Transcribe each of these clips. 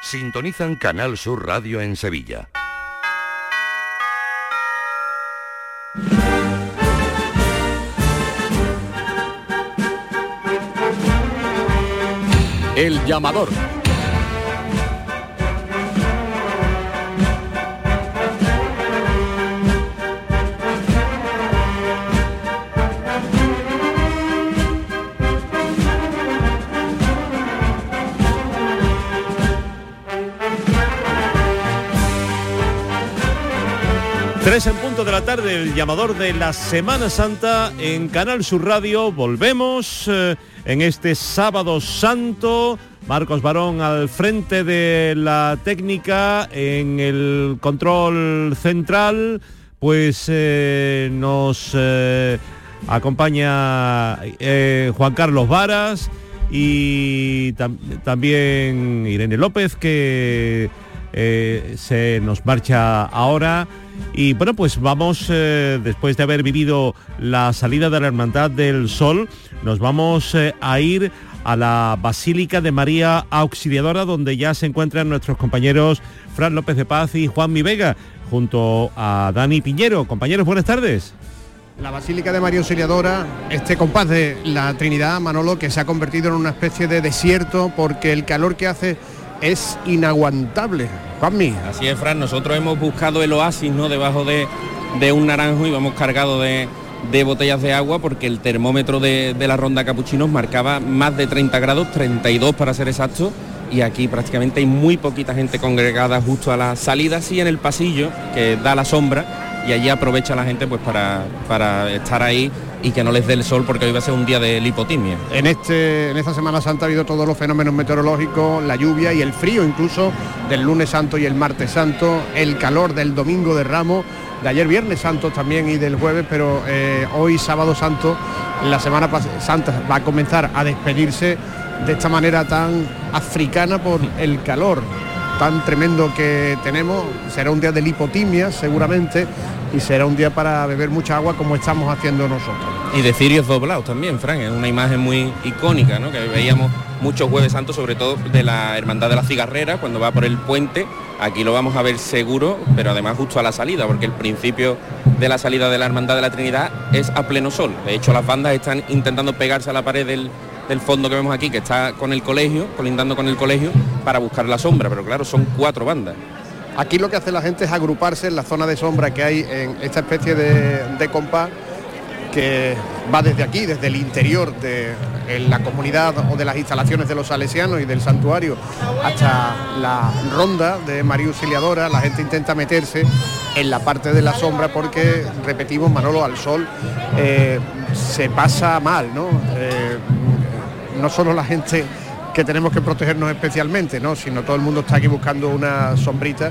sintonizan Canal Sur Radio en Sevilla. El llamador. Tres en punto de la tarde, el llamador de la Semana Santa en Canal Sur Radio. Volvemos eh, en este sábado santo. Marcos Barón al frente de la técnica en el control central. Pues eh, nos eh, acompaña Juan Carlos Varas y también Irene López que se nos marcha ahora. Y bueno, pues vamos, eh, después de haber vivido la salida de la Hermandad del Sol, nos vamos eh, a ir a la Basílica de María Auxiliadora, donde ya se encuentran nuestros compañeros Fran López de Paz y Juan Mi Vega, junto a Dani Piñero. Compañeros, buenas tardes. La Basílica de María Auxiliadora, este compás de la Trinidad, Manolo, que se ha convertido en una especie de desierto porque el calor que hace es inaguantable. Juanmi. Así es, Fran, nosotros hemos buscado el oasis, ¿no? Debajo de, un naranjo y vamos cargados de, botellas de agua porque el termómetro de, la ronda Capuchinos marcaba más de 30 grados, 32 para ser exacto, y aquí prácticamente hay muy poquita gente congregada justo a la salida, sí en el pasillo, que da la sombra, y allí aprovecha la gente pues para, para estar ahí y que no les dé el sol porque hoy va a ser un día de lipotimia. En, este, en esta Semana Santa ha habido todos los fenómenos meteorológicos, la lluvia y el frío incluso del lunes santo y el martes santo, el calor del domingo de Ramos, de ayer viernes santo también y del jueves, pero eh, hoy sábado santo, la Semana Santa va a comenzar a despedirse de esta manera tan africana por el calor tan tremendo que tenemos. Será un día de lipotimia seguramente y será un día para beber mucha agua como estamos haciendo nosotros. Y de cirios doblados también, Frank, es una imagen muy icónica, ¿no? que veíamos muchos jueves santos, sobre todo de la Hermandad de la Cigarrera, cuando va por el puente, aquí lo vamos a ver seguro, pero además justo a la salida, porque el principio de la salida de la Hermandad de la Trinidad es a pleno sol. De hecho, las bandas están intentando pegarse a la pared del, del fondo que vemos aquí, que está con el colegio, colindando con el colegio, para buscar la sombra, pero claro, son cuatro bandas. Aquí lo que hace la gente es agruparse en la zona de sombra que hay en esta especie de, compás que va desde aquí, desde el interior de la comunidad o de las instalaciones de los salesianos y del santuario hasta la ronda de María Auxiliadora, la gente intenta meterse en la parte de la sombra porque, repetimos, Manolo, al sol eh, se pasa mal, ¿no? Eh, no solo la gente que tenemos que protegernos especialmente, ¿no? sino todo el mundo está aquí buscando una sombrita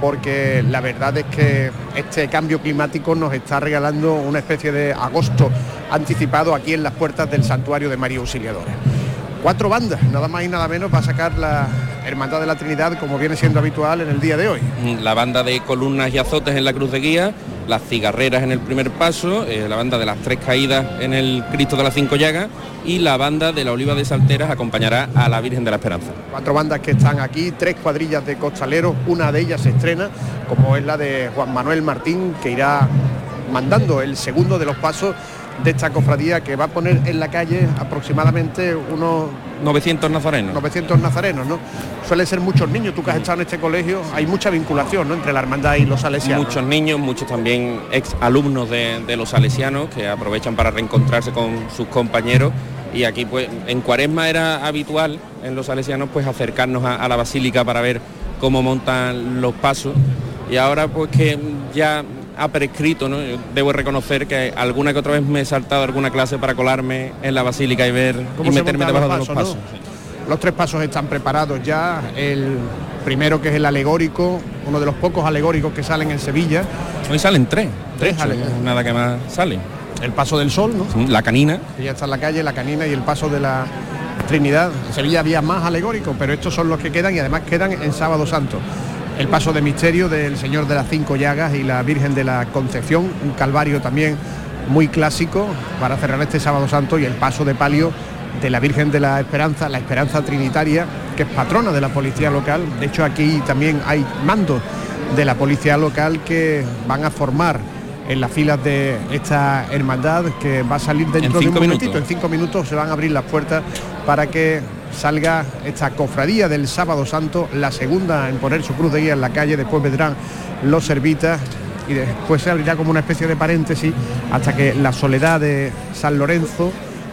porque la verdad es que este cambio climático nos está regalando una especie de agosto anticipado aquí en las puertas del santuario de María Auxiliadora. Cuatro bandas, nada más y nada menos, para sacar la Hermandad de la Trinidad como viene siendo habitual en el día de hoy. La banda de columnas y azotes en la Cruz de Guía, las cigarreras en el primer paso, eh, la banda de las tres caídas en el Cristo de las Cinco Llagas y la banda de la Oliva de Salteras acompañará a la Virgen de la Esperanza. Cuatro bandas que están aquí, tres cuadrillas de costaleros, una de ellas se estrena, como es la de Juan Manuel Martín, que irá mandando el segundo de los pasos de esta cofradía que va a poner en la calle aproximadamente unos 900 nazarenos. 900 nazarenos, ¿no? Suelen ser muchos niños, tú que has estado en este colegio, hay mucha vinculación ¿no? entre la hermandad y los salesianos. Muchos niños, muchos también ex alumnos de, los salesianos que aprovechan para reencontrarse con sus compañeros y aquí pues en cuaresma era habitual en los salesianos pues acercarnos a la basílica para ver cómo montan los pasos y ahora pues que ya ha prescrito, ¿no? debo reconocer que alguna que otra vez me he saltado alguna clase para colarme en la basílica y ver y meterme debajo de los pasos. Los tres pasos están preparados ya. El primero que es el alegórico, uno de los pocos alegóricos que salen en Sevilla. Hoy salen tres, tres nada que más salen. El paso del sol, ¿no? La canina. ya está en la calle, la canina y el paso de la Trinidad. En Sevilla había más alegóricos, pero estos son los que quedan y además quedan en Sábado Santo el paso de misterio del Señor de las Cinco Llagas y la Virgen de la Concepción, un calvario también muy clásico para cerrar este sábado santo y el paso de palio de la Virgen de la Esperanza, la Esperanza Trinitaria, que es patrona de la policía local. De hecho, aquí también hay mandos de la policía local que van a formar en las filas de esta hermandad que va a salir dentro de un momentito. En cinco minutos se van a abrir las puertas para que salga esta cofradía del sábado santo, la segunda en poner su cruz de guía en la calle, después vendrán los servitas y después se abrirá como una especie de paréntesis hasta que la soledad de San Lorenzo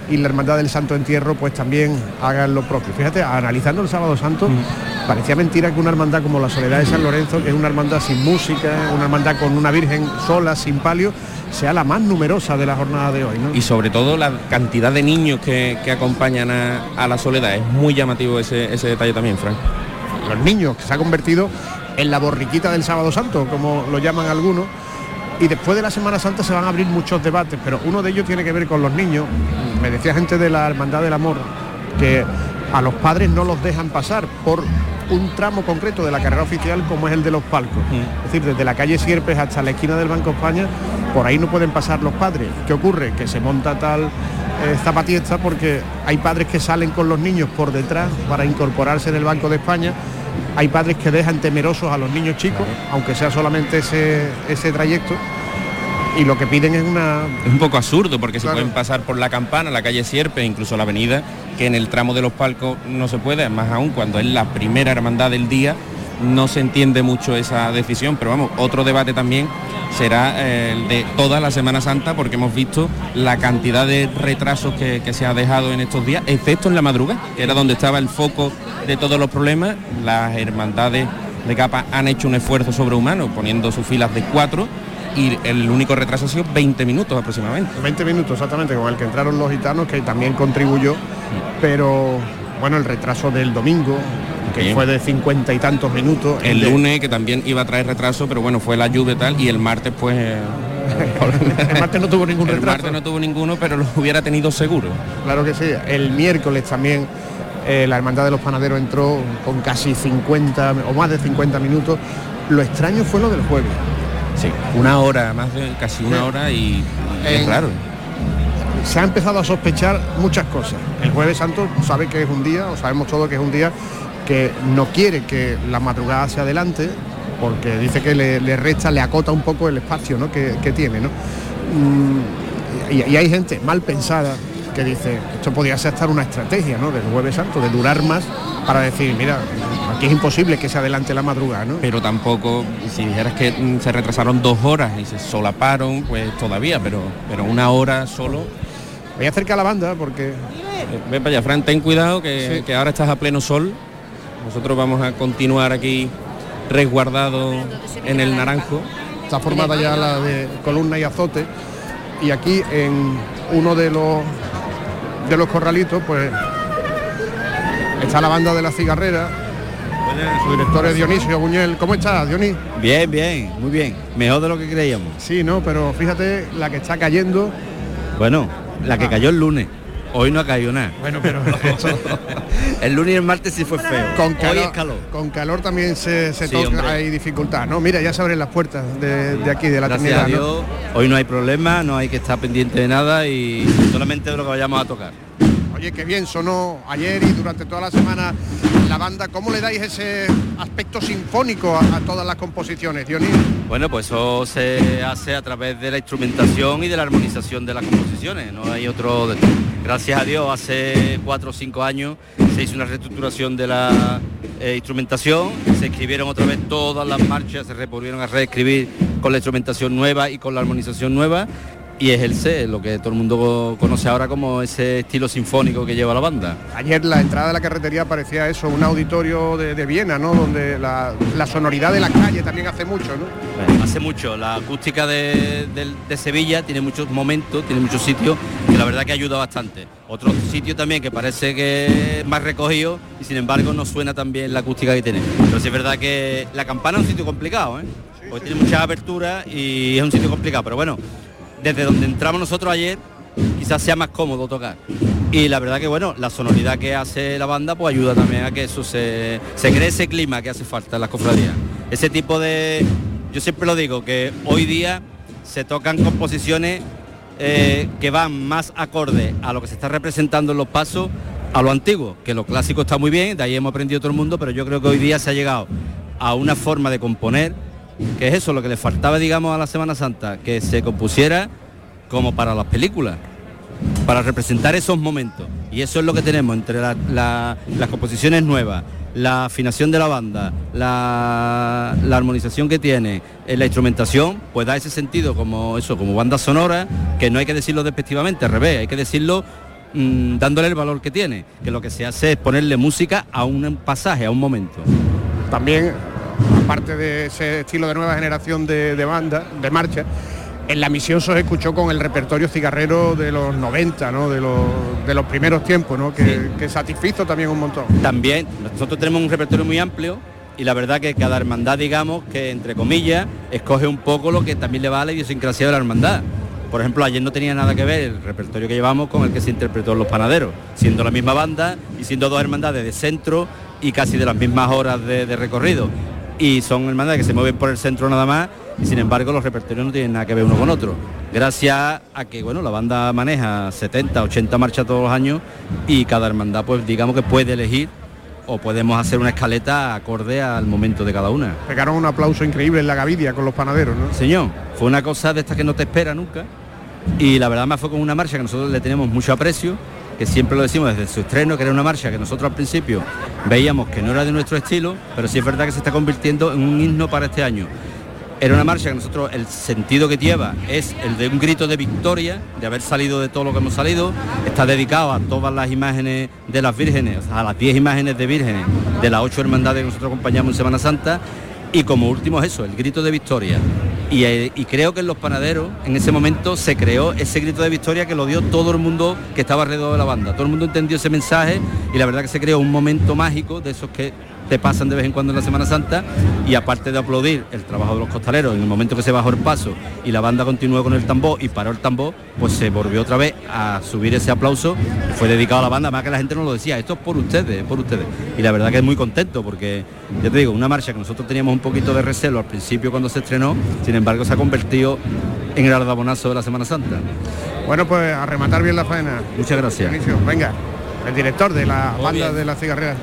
y la Hermandad del Santo Entierro pues también hagan lo propio. Fíjate, analizando el Sábado Santo, mm. parecía mentira que una hermandad como la Soledad de San Lorenzo, que es una hermandad sin música, una hermandad con una Virgen sola, sin palio, sea la más numerosa de la jornada de hoy. Y sobre todo la cantidad de niños que, acompañan a, la Soledad. Es muy llamativo ese, ese detalle también, Frank. Los niños, que se ha convertido en la borriquita del Sábado Santo, como lo llaman algunos y después de la Semana Santa se van a abrir muchos debates, pero uno de ellos tiene que ver con los niños. Me decía gente de la Hermandad del Amor que a los padres no los dejan pasar por un tramo concreto de la carrera oficial como es el de los palcos. Es decir, desde la calle Sierpes hasta la esquina del Banco España, por ahí no pueden pasar los padres. ¿Qué ocurre? Que se monta tal eh, zapatiesta porque hay padres que salen con los niños por detrás para incorporarse en el Banco de España hay padres que dejan temerosos a los niños chicos, aunque sea solamente ese, ese trayecto. Y lo que piden es una... Es un poco absurdo porque se pueden pasar por la campana, la calle Sierpe, incluso la avenida, que en el tramo de los palcos no se puede, más aún cuando es la primera hermandad del día, no se entiende mucho esa decisión, pero vamos, otro debate también será eh, el de toda la Semana Santa, porque hemos visto la cantidad de retrasos que, se ha dejado en estos días, excepto en la madrugada, que era donde estaba el foco de todos los problemas. Las hermandades de capa han hecho un esfuerzo sobrehumano, poniendo sus filas de cuatro, y el único retraso ha sido 20 minutos aproximadamente. 20 minutos exactamente, con el que entraron los gitanos, que también contribuyó, pero bueno, el retraso del domingo, que fue de cincuenta y tantos minutos. El, lunes, que también iba a traer retraso, pero bueno, fue la lluvia y tal, y el martes pues... Eh, el martes no tuvo ningún retraso. El martes no tuvo ninguno, pero lo hubiera tenido seguro. Claro que sí. El miércoles también eh, la Hermandad de los Panaderos entró con casi 50 o más de 50 minutos. Lo extraño fue lo del jueves. Sí, una hora, más de casi una hora y, es raro se ha empezado a sospechar muchas cosas. El jueves santo sabe que es un día, o sabemos todo que es un día que no quiere que la madrugada se adelante, porque dice que le, resta, le acota un poco el espacio que, tiene. ¿no? Mm, y, hay gente mal pensada que dice, esto podría ser estar una estrategia ¿no? del jueves santo, de durar más para decir, mira, aquí es imposible que se adelante la madrugada, ¿no? Pero tampoco, si dijeras que mm, se retrasaron dos horas y se solaparon, pues todavía, pero, pero una hora solo Voy acerca a la banda porque... Ven para allá, Fran, ten cuidado que, ahora estás a pleno sol. Nosotros vamos a continuar aquí resguardado en el naranjo. Está formada ya la de columna y azote. Y aquí en uno de los de los corralitos, pues está la banda de la cigarrera. Su director es Dionisio Buñuel. ¿Cómo estás, Dionis? Bien, bien, muy bien. Mejor de lo que creíamos. Sí, no, pero fíjate la que está cayendo. Bueno, la que cayó el lunes. Hoy no ha caído nada. Bueno, pero el lunes y el martes sí fue feo. Con calor, calor. Con calor también se, toca, hay dificultad. No, mira, ya se abren las puertas de, aquí, de la Gracias hoy no hay problema, no hay que estar pendiente de nada y solamente de lo que vayamos a tocar. Oye, qué bien sonó ayer y durante toda la semana la banda. ¿Cómo le dais ese aspecto sinfónico a, todas las composiciones, Dionis? Bueno, pues eso se hace a través de la instrumentación y de la armonización de las composiciones. No hay otro... Gracias a Dios, hace cuatro o cinco años se hizo una reestructuración de la eh, instrumentación, se escribieron otra vez todas las marchas, se volvieron a reescribir con la instrumentación nueva y con la armonización nueva y es el C, lo que todo el mundo conoce ahora como ese estilo sinfónico que lleva la banda. Ayer la entrada de la carretería parecía eso, un auditorio de, Viena, ¿no? Donde la, sonoridad de la calle también hace mucho, ¿no? hace mucho, la acústica de, Sevilla tiene muchos momentos, tiene muchos sitios que la verdad que ayuda bastante. Otro sitio también que parece que es más recogido y sin embargo no suena tan bien la acústica que tiene. Pero sí es verdad que la campana es un sitio complicado, ¿eh? Porque tiene mucha apertura y es un sitio complicado, pero bueno, desde donde entramos nosotros ayer, quizás sea más cómodo tocar. Y la verdad que bueno, la sonoridad que hace la banda pues ayuda también a que eso se, se cree ese clima que hace falta en las cofradías. Ese tipo de. Yo siempre lo digo, que hoy día se tocan composiciones eh, que van más acorde a lo que se está representando en los pasos a lo antiguo, que lo clásico está muy bien, de ahí hemos aprendido todo el mundo, pero yo creo que hoy día se ha llegado a una forma de componer, que es eso, lo que le faltaba, digamos, a la Semana Santa, que se compusiera como para las películas, para representar esos momentos. Y eso es lo que tenemos entre las composiciones nuevas, la afinación de la banda, la, armonización que tiene, en la instrumentación, pues da ese sentido como eso, como banda sonora, que no hay que decirlo despectivamente, al revés, hay que decirlo mm, dándole el valor que tiene, que lo que se hace es ponerle música a un pasaje, a un momento. También, aparte de ese estilo de nueva generación de, de banda, de marcha, en la misión se escuchó con el repertorio cigarrero de los 90, ¿no? de, los, primeros tiempos, ¿no? que, satisfizo también un montón. También, nosotros tenemos un repertorio muy amplio y la verdad que cada hermandad, digamos, que entre comillas, escoge un poco lo que también le va a la idiosincrasia de la hermandad. Por ejemplo, ayer no tenía nada que ver el repertorio que llevamos con el que se interpretó en Los Panaderos, siendo la misma banda y siendo dos hermandades de centro y casi de las mismas horas de, de recorrido. Y son hermandades que se mueven por el centro nada más y sin embargo los repertorios no tienen nada que ver uno con otro. Gracias a que bueno, la banda maneja 70, 80 marchas todos los años y cada hermandad pues digamos que puede elegir o podemos hacer una escaleta acorde al momento de cada una. Pegaron un aplauso increíble en la Gavidia con los panaderos, ¿no? Señor, fue una cosa de esta que no te espera nunca y la verdad más fue con una marcha que nosotros le tenemos mucho aprecio que siempre lo decimos desde su estreno, que era una marcha que nosotros al principio veíamos que no era de nuestro estilo, pero sí es verdad que se está convirtiendo en un himno para este año. Era una marcha que nosotros, el sentido que lleva es el de un grito de victoria, de haber salido de todo lo que hemos salido. Está dedicado a todas las imágenes de las vírgenes, a las 10 imágenes de vírgenes de las ocho hermandades que nosotros acompañamos en Semana Santa. Y como último es eso, el grito de victoria. Y, eh, y, creo que en los panaderos, en ese momento, se creó ese grito de victoria que lo dio todo el mundo que estaba alrededor de la banda. Todo el mundo entendió ese mensaje y la verdad que se creó un momento mágico de esos que te pasan de vez en cuando en la Semana Santa y aparte de aplaudir el trabajo de los costaleros en el momento que se bajó el paso y la banda continuó con el tambor y paró el tambor, pues se volvió otra vez a subir ese aplauso, fue dedicado a la banda, más que la gente no lo decía, esto es por ustedes, por ustedes. Y la verdad que es muy contento porque, ya te digo, una marcha que nosotros teníamos un poquito de recelo al principio cuando se estrenó, sin embargo se ha convertido en el ardabonazo de la Semana Santa. Bueno, pues a rematar bien la faena. Muchas gracias. Venga, el director de la banda de la cigarrera.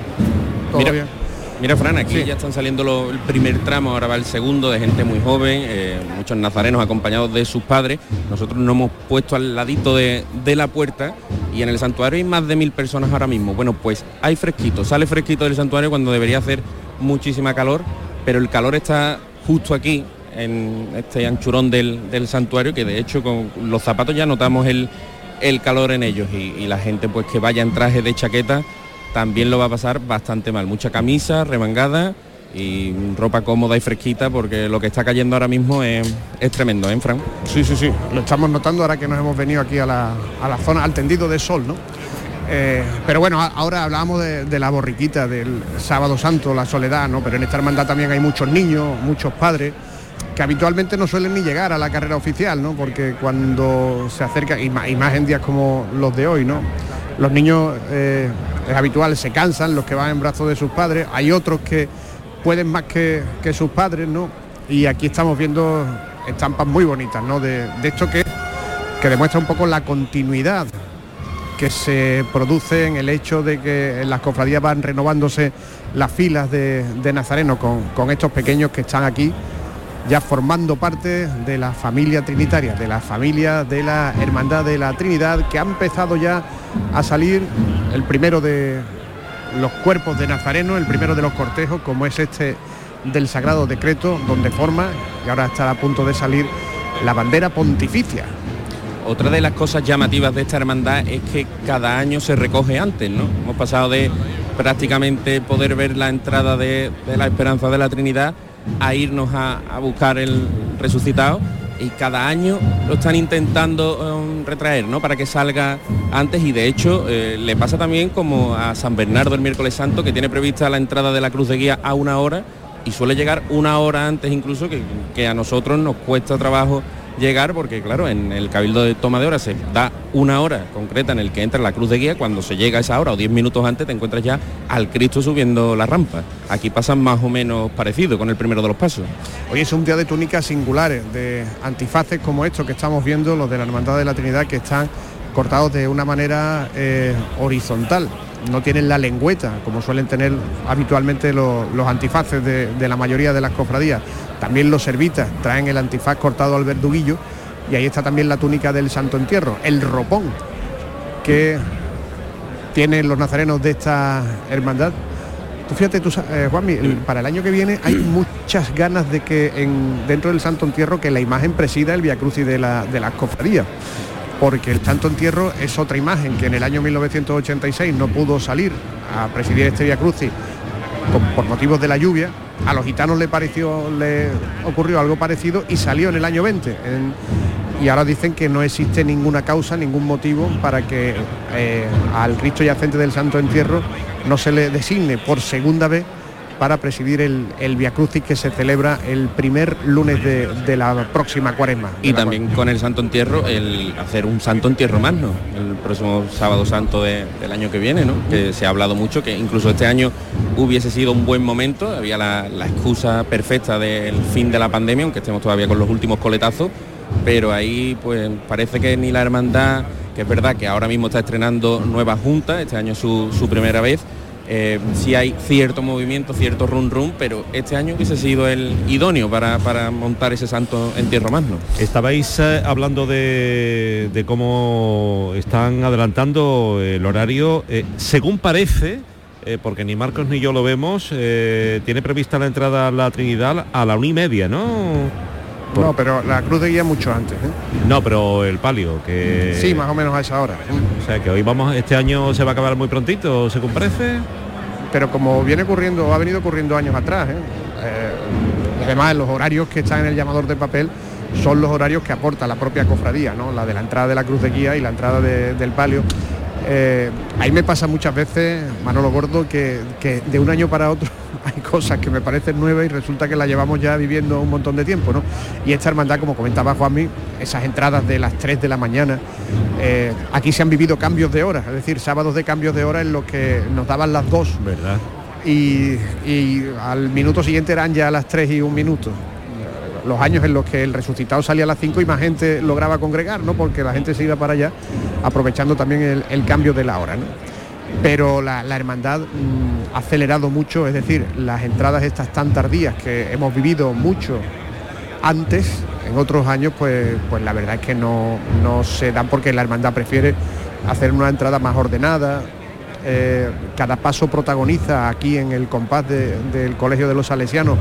Todo bien. Mira, Fran, aquí ya están saliendo el primer tramo, ahora va el segundo de gente muy joven, eh, muchos nazarenos acompañados de sus padres. Nosotros nos hemos puesto al ladito de, la puerta y en el santuario hay más de mil personas ahora mismo. Bueno, pues hay fresquito, sale fresquito del santuario cuando debería hacer muchísima calor, pero el calor está justo aquí, en este anchurón del, santuario, que de hecho con los zapatos ya notamos el, calor en ellos y, y la gente pues que vaya en traje de chaqueta también lo va a pasar bastante mal. Mucha camisa, remangada y ropa cómoda y fresquita porque lo que está cayendo ahora mismo es, tremendo, ¿eh, Fran? Sí, sí, sí, lo estamos notando ahora que nos hemos venido aquí a la, zona, al tendido de sol, ¿no? Eh, pero bueno, ahora hablábamos de, la borriquita, del sábado santo, la soledad, ¿no? Pero en esta hermandad también hay muchos niños, muchos padres, que habitualmente no suelen ni llegar a la carrera oficial, ¿no? Porque cuando se acerca, y más, en días como los de hoy, ¿no? Los niños eh, es habitual, se cansan los que van en brazos de sus padres, hay otros que pueden más que, sus padres, ¿no? Y aquí estamos viendo estampas muy bonitas, ¿no? De, esto que, que demuestra un poco la continuidad que se produce en el hecho de que en las cofradías van renovándose las filas de, de Nazareno con estos pequeños que están aquí ya formando parte de la familia trinitaria, de la familia de la Hermandad de la Trinidad, que ha empezado ya a salir el primero de los cuerpos de Nazareno, el primero de los cortejos, como es este del Sagrado Decreto, donde forma, y ahora está a punto de salir, la bandera pontificia. Otra de las cosas llamativas de esta hermandad es que cada año se recoge antes, ¿no? Hemos pasado de prácticamente poder ver la entrada de la Esperanza de la Trinidad a irnos a, buscar el resucitado y cada año lo están intentando um, retraer, ¿no? Para que salga antes y de hecho eh, le pasa también como a San Bernardo el miércoles santo que tiene prevista la entrada de la cruz de guía a una hora y suele llegar una hora antes incluso que, a nosotros nos cuesta trabajo llegar porque claro, en el Cabildo de toma de hora se da una hora concreta en el que entra la cruz de guía, cuando se llega a esa hora o diez minutos antes te encuentras ya al Cristo subiendo la rampa. Aquí pasan más o menos parecido con el primero de los pasos. Hoy es un día de túnicas singulares, de antifaces como estos que estamos viendo, los de la Hermandad de la Trinidad, que están cortados de una manera eh, horizontal. No tienen la lengüeta, como suelen tener habitualmente los, antifaces de, la mayoría de las cofradías. También los servitas traen el antifaz cortado al verduguillo y ahí está también la túnica del Santo Entierro, el ropón que tienen los nazarenos de esta hermandad. Tú fíjate, tú, eh, Juanmi, para el año que viene hay muchas ganas de que en, dentro del Santo Entierro que la imagen presida el Via Crucis de, la, de las cofradías porque el Santo Entierro es otra imagen que en el año 1986 no pudo salir a presidir este Via Crucis por motivos de la lluvia. A los gitanos le pareció, le ocurrió algo parecido y salió en el año 20. y ahora dicen que no existe ninguna causa, ningún motivo para que eh, al Cristo yacente del Santo Entierro no se le designe por segunda vez para presidir el, el Via Crucis que se celebra el primer lunes de, la próxima cuaresma. Y también con el Santo Entierro, el hacer un Santo Entierro magno, el próximo sábado santo del año que viene, ¿no? que se ha hablado mucho, que incluso este año hubiese sido un buen momento, había la, la excusa perfecta del fin de la pandemia, aunque estemos todavía con los últimos coletazos, pero ahí pues parece que ni la hermandad, que es verdad que ahora mismo está estrenando nueva junta, este año su, su primera vez, eh, sí hay cierto movimiento, cierto run run, pero este año hubiese sido el idóneo para, montar ese santo entierro magno. Estabais eh, hablando de, cómo están adelantando el horario. Eh, según parece, porque ni Marcos ni yo lo vemos, tiene prevista la entrada a la Trinidad a la una y media, ¿no? No, pero la cruz de guía mucho antes. No, pero el palio, que... Sí, más o menos a esa hora. O sea, que hoy vamos, este año se va a acabar muy prontito, ¿se parece? pero como viene ocurriendo, ha venido ocurriendo años atrás, ¿eh? Eh, además los horarios que están en el llamador de papel son los horarios que aporta la propia cofradía, ¿no? la de la entrada de la cruz de guía y la entrada del palio. Eh, ahí me pasa muchas veces, Manolo Gordo, que, de un año para otro hay cosas que me parecen nuevas y resulta que las llevamos ya viviendo un montón de tiempo, ¿no? Y esta hermandad, como comentaba Juanmi, esas entradas de las 3 de la mañana, eh, aquí se han vivido cambios de hora, es decir, sábados de cambios de hora en los que nos daban las 2. ¿Verdad? Y, y al minuto siguiente eran ya las 3 y un minuto los años en los que el resucitado salía a las 5 y más gente lograba congregar, ¿no? Porque la gente se iba para allá, aprovechando también el, cambio de la hora, Pero la, hermandad mm, ha acelerado mucho, es decir, las entradas estas tan tardías que hemos vivido mucho antes, en otros años, pues, pues la verdad es que no, se dan porque la hermandad prefiere hacer una entrada más ordenada, eh, cada paso protagoniza aquí en el compás del Colegio de los Salesianos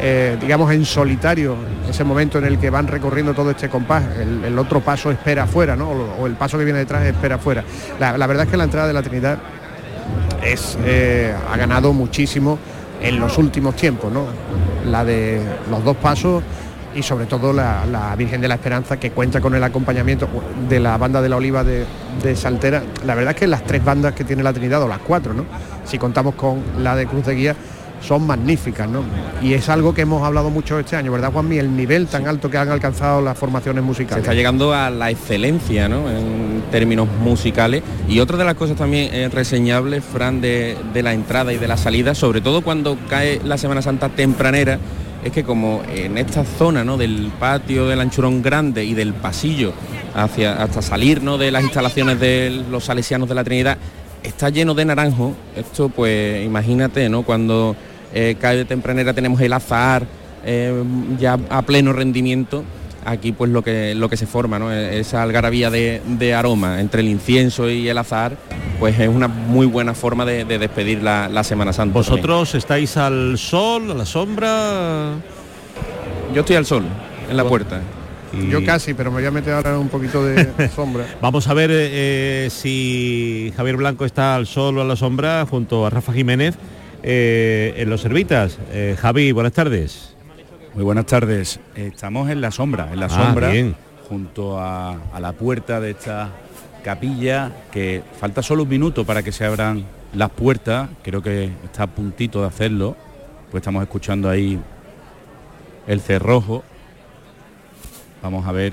eh, digamos, en solitario, ese momento en el que van recorriendo todo este compás, el, otro paso espera afuera, ¿no? O, el paso que viene detrás espera afuera. La, verdad es que la entrada de la Trinidad es, eh, ha ganado muchísimo en los últimos tiempos, ¿no? La de los dos pasos y sobre todo la, Virgen de la Esperanza que cuenta con el acompañamiento de la banda de la Oliva de, de, Saltera. La verdad es que las tres bandas que tiene la Trinidad, o las cuatro, ¿no? Si contamos con la de Cruz de Guía, son magníficas, ¿no? Y es algo que hemos hablado mucho este año, ¿verdad, Juanmi? El nivel tan alto que han alcanzado las formaciones musicales. Se está llegando a la excelencia, ¿no? En términos musicales. Y otra de las cosas también reseñables, Fran, de, la entrada y de la salida, sobre todo cuando cae la Semana Santa tempranera, es que como en esta zona ¿no? del patio del anchurón grande y del pasillo hacia, hasta salir ¿no? de las instalaciones de los salesianos de la Trinidad está lleno de naranjo. Esto pues imagínate, ¿no? Cuando eh, cae de tempranera tenemos el azahar eh, ya a pleno rendimiento. Aquí pues lo que, lo que se forma, ¿no? esa algarabía de, aroma entre el incienso y el azahar, pues es una muy buena forma de, despedir la, Semana Santa. ¿Vosotros estáis al sol, a la sombra? Yo estoy al sol, en la puerta. Yo casi, pero me voy a meter ahora un poquito de sombra. Vamos a ver eh, si Javier Blanco está al sol o a la sombra junto a Rafa Jiménez eh, en los servitas. Eh, Javi, buenas tardes. Muy buenas tardes. Estamos en la sombra, en la ah, sombra, junto a, la puerta de esta capilla, que falta solo un minuto para que se abran las puertas. Creo que está a puntito de hacerlo, pues estamos escuchando ahí el cerrojo. Vamos a ver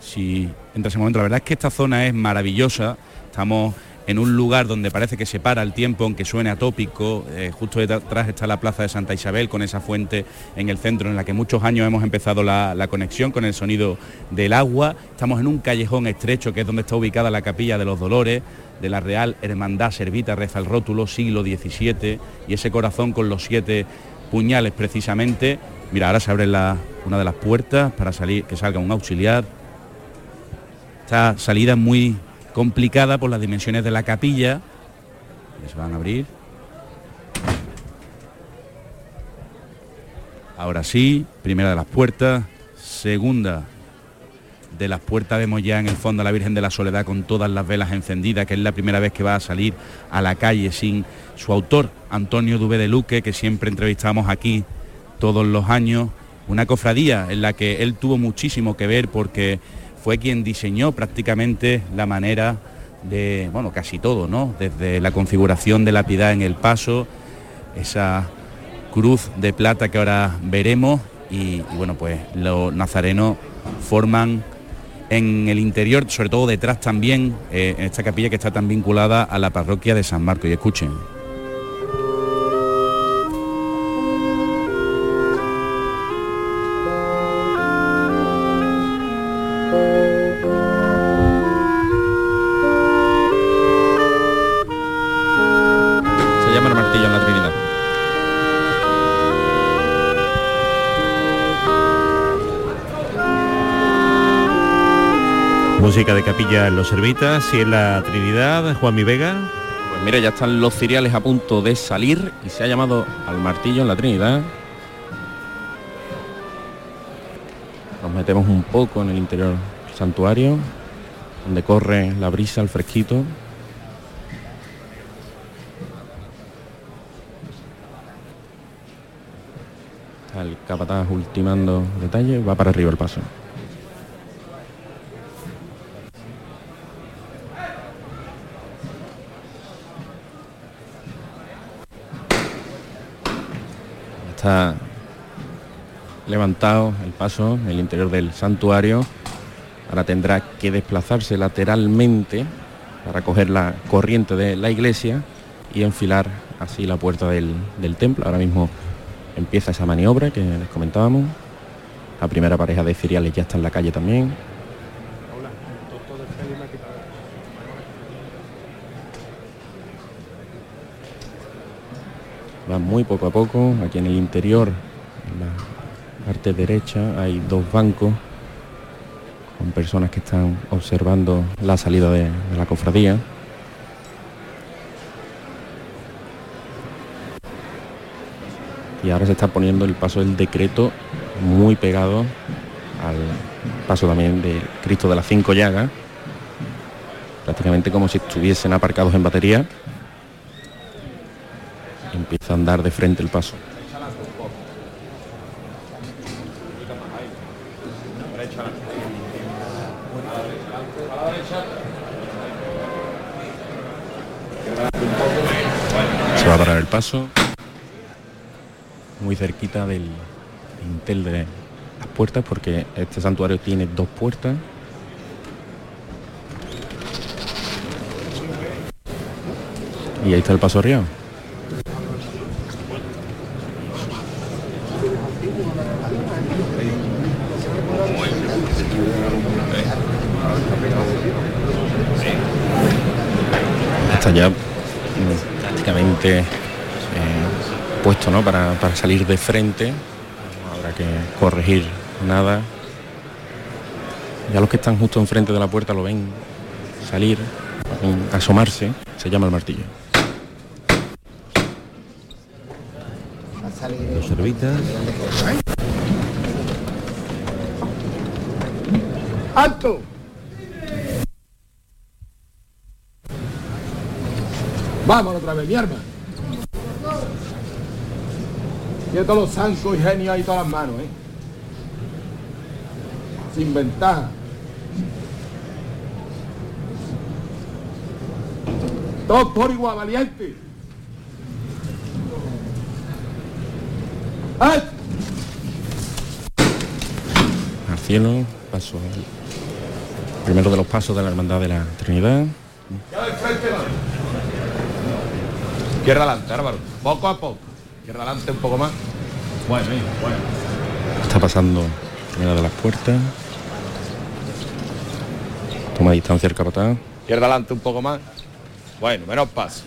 si entra ese momento. La verdad es que esta zona es maravillosa. Estamos en un lugar donde parece que se para el tiempo, aunque suene atópico. Eh, justo detrás está la plaza de Santa Isabel con esa fuente en el centro en la que muchos años hemos empezado la, conexión con el sonido del agua. Estamos en un callejón estrecho que es donde está ubicada la capilla de los Dolores de la Real Hermandad Servita, reza el rótulo, siglo XVII, y ese corazón con los siete puñales precisamente. Mira, ahora se abre una de las puertas para salir, que salga un auxiliar. Esta salida muy complicada por las dimensiones de la capilla. Les van a abrir. Ahora sí, primera de las puertas, segunda de las puertas vemos ya en el fondo a la Virgen de la Soledad con todas las velas encendidas, que es la primera vez que va a salir a la calle sin su autor, Antonio Dubé de Luque, que siempre entrevistamos aquí todos los años. Una cofradía en la que él tuvo muchísimo que ver porque fue quien diseñó prácticamente la manera de, bueno, casi todo, ¿no? Desde la configuración de la piedad en el paso, esa cruz de plata que ahora veremos y, bueno, pues los nazarenos forman en el interior, sobre todo detrás también, eh, en esta capilla que está tan vinculada a la parroquia de San Marcos. Y escuchen. De capilla en los Servitas y en la Trinidad, Juan Mi Vega. Pues mira, ya están los ciriales a punto de salir y se ha llamado al martillo en la Trinidad. Nos metemos un poco en el interior santuario, donde corre la brisa, el fresquito. Está el capataz ultimando detalles, va para arriba el paso. Está levantado el paso en el interior del santuario. Ahora tendrá que desplazarse lateralmente para coger la corriente de la iglesia y enfilar así la puerta del, templo. Ahora mismo empieza esa maniobra que les comentábamos. La primera pareja de cereales ya está en la calle también. va muy poco a poco. Aquí en el interior, en la parte derecha, hay dos bancos con personas que están observando la salida de, la cofradía. Y ahora se está poniendo el paso del decreto muy pegado al paso también del Cristo de las Cinco Llagas, prácticamente como si estuviesen aparcados en batería empieza a andar de frente el paso. Se va a parar el paso, muy cerquita del intel de las puertas, porque este santuario tiene dos puertas. Y ahí está el paso arriba. ya mm, eh, puesto ¿no? para, salir de frente. No habrá que corregir nada. Ya los que están justo enfrente de la puerta lo ven salir, asomarse, se llama el martillo. Los servitas. ¡Alto! Vámonos otra vez, mi arma. Tiene todos los zancos y genios ahí todas las manos, ¿eh? Sin ventaja. Todos por igual, valiente. cielo, paso primero de los pasos de la Hermandad de la Trinidad. Izquierda adelante, Álvaro. Poco a poco. Izquierda adelante un poco más. Bueno, bueno. Está pasando primera de las puertas. Toma distancia el capataz. Izquierda adelante un poco más. Bueno, menos paso.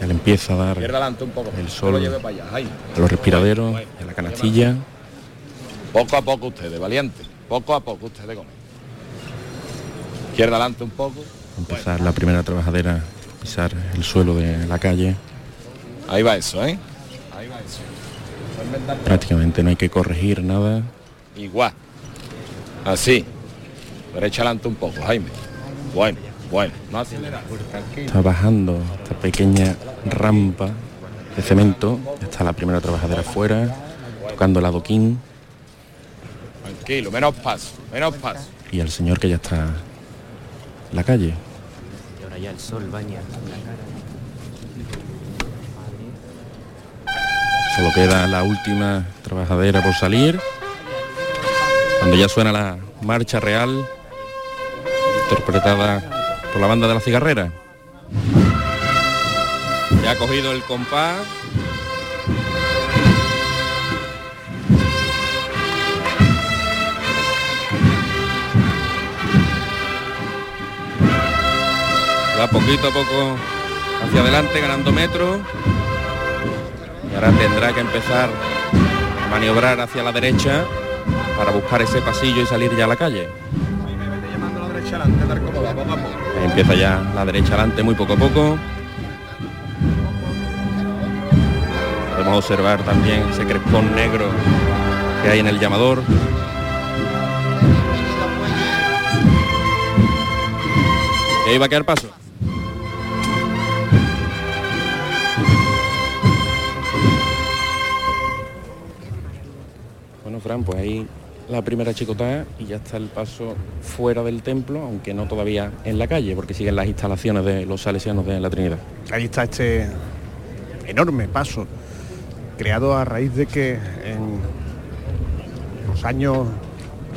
Él empieza a dar adelante un poco. el sol Lo lleve para allá. Ahí. a los respiraderos, en la canastilla. Poco a poco ustedes, valiente. Poco a poco ustedes comen. Izquierda adelante un poco. Empezar la primera trabajadera, pisar el suelo de la calle. Ahí va eso, ¿eh? Ahí va eso. Prácticamente no hay que corregir nada. Igual. Así. Derecha adelante un poco, Jaime. Bueno, bueno. No. Está bajando esta pequeña rampa de cemento. Está la primera trabajadera afuera, tocando el adoquín. Tranquilo, menos paso, menos paso. Y el señor que ya está en la calle. Y ahora ya el sol baña Solo queda la última trabajadera por salir. Cuando ya suena la marcha real, interpretada por la banda de la cigarrera. Ya ha cogido el compás. Va poquito a poco hacia adelante, ganando metros. Ahora tendrá que empezar a maniobrar hacia la derecha para buscar ese pasillo y salir ya a la calle. Ahí empieza ya la derecha adelante muy poco a poco. Podemos observar también ese crespón negro que hay en el llamador. Y ahí va a quedar paso. Fran, pues ahí la primera chicotada y ya está el paso fuera del templo, aunque no todavía en la calle, porque siguen las instalaciones de los salesianos de la Trinidad. Ahí está este enorme paso, creado a raíz de que en los años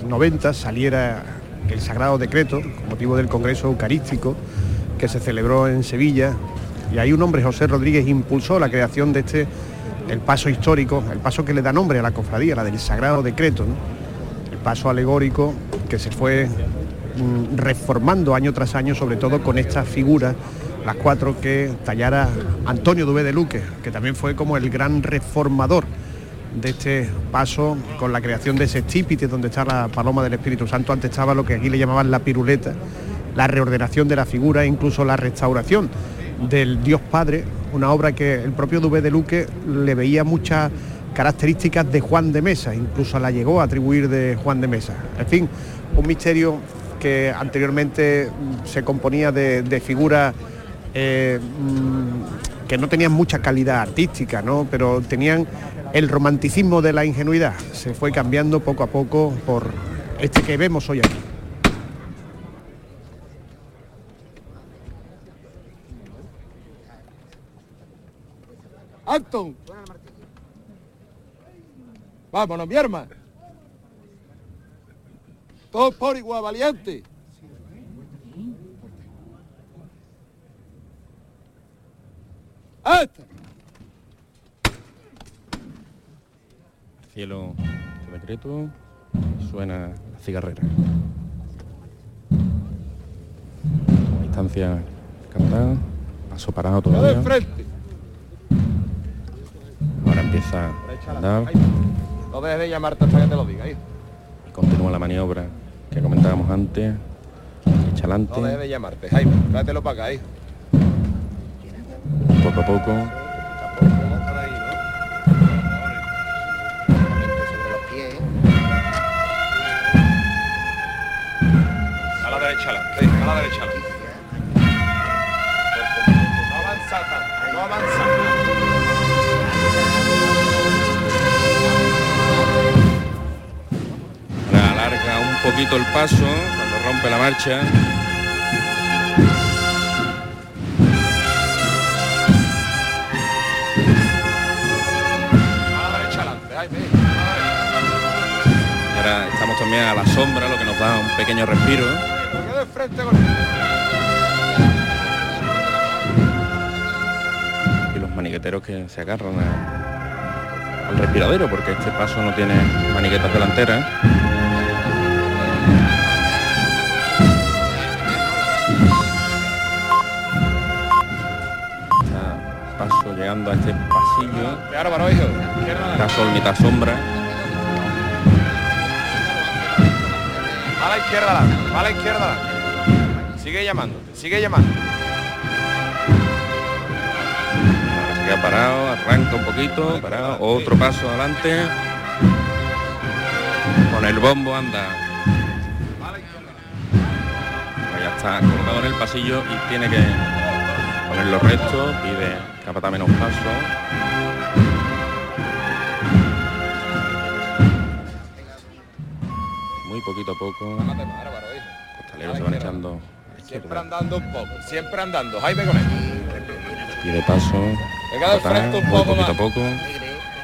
90 saliera el Sagrado Decreto, con motivo del Congreso Eucarístico, que se celebró en Sevilla, y ahí un hombre, José Rodríguez, impulsó la creación de este, el paso histórico, el paso que le da nombre a la cofradía, la del Sagrado Decreto, el paso alegórico que se fue mm, reformando año tras año, sobre todo con estas figuras, las cuatro que tallara Antonio Dubé de Luque, que también fue como el gran reformador de este paso con la creación de ese estípite donde está la paloma del Espíritu Santo, antes estaba lo que aquí le llamaban la piruleta, la reordenación de la figura incluso la restauración del Dios Padre, una obra que el propio Dubé de Luque le veía muchas características de Juan de Mesa, incluso la llegó a atribuir de Juan de Mesa. En fin, un misterio que anteriormente se componía de, de figuras eh, mm, que no tenían mucha calidad artística, ¿no? pero tenían el romanticismo de la ingenuidad. Se fue cambiando poco a poco por este que vemos hoy aquí. Anton. Vámonos, mi hermano. Todos por igual, valiente. ¡Hasta! Cielo este decreto, suena la cigarrera. A distancia cantada, paso parado ¡Ya de todavía. frente! Empieza a andar No dejes de llamarte hasta que te lo diga, hijo. y continúa la maniobra que comentábamos antes. Echa No dejes adelante, de llamarte, Jaime. Tráetelo para acá, hijo. poco a poco. A la derecha adelante, a la derecha adelante. No avanza tanto, no avanza. Un poquito el paso cuando rompe la marcha. Ahora Estamos también a la sombra, lo que nos da un pequeño respiro. Y los maniqueteros que se agarran al respiradero, porque este paso no tiene maniquetas delanteras. Este pasillo. Mitad sol, mitad sombra. A la izquierda, a la izquierda. Sigue llamando, sigue llamando. Ahora se queda parado, arranca un poquito, parado, otro paso adelante. Con el bombo anda. Pues ya está colocado en el pasillo y tiene que ponerlo recto, pide capata menos paso. Muy poquito a poco. Costaleros se van echando. Siempre andando un poco, siempre andando. Jaime con él. Pide paso. Venga del frente un poco poquito a poco.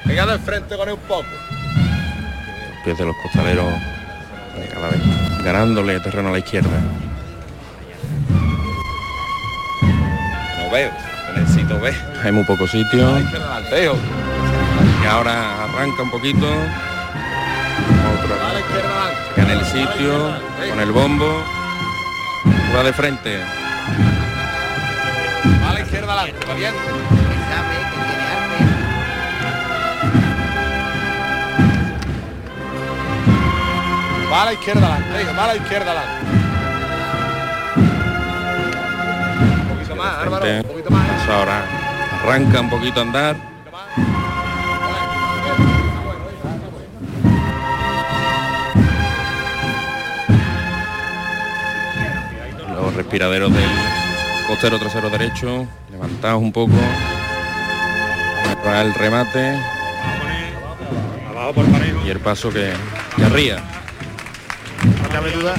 Venga del frente con él un poco. Los pies de los costaleros cada vez ganándole terreno a la izquierda. No veo, necesito ver. Hay muy poco sitio. Teo. Y ahora arranca un poquito. Queda en el sitio. Con el bombo. Va de frente. A la izquierda adelante, valiente. Va a la izquierda adelante, va a la izquierda adelante. Más, Álvaro, un poquito más. Ahora. Arranca un poquito a andar. Los respiraderos del costero trasero derecho, levantados un poco. Para el remate. Y el paso que, que arría. No cabe duda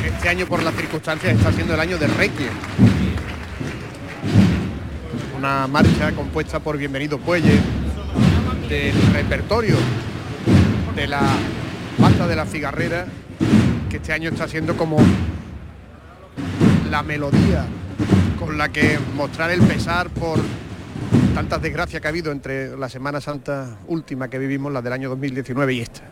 que este año por las circunstancias está siendo el año de Requiem. Una marcha compuesta por Bienvenido Puelle, del repertorio de la banda de la cigarrera, que este año está siendo como la melodía con la que mostrar el pesar por tantas desgracias que ha habido entre la Semana Santa última que vivimos, la del año 2019 y esta.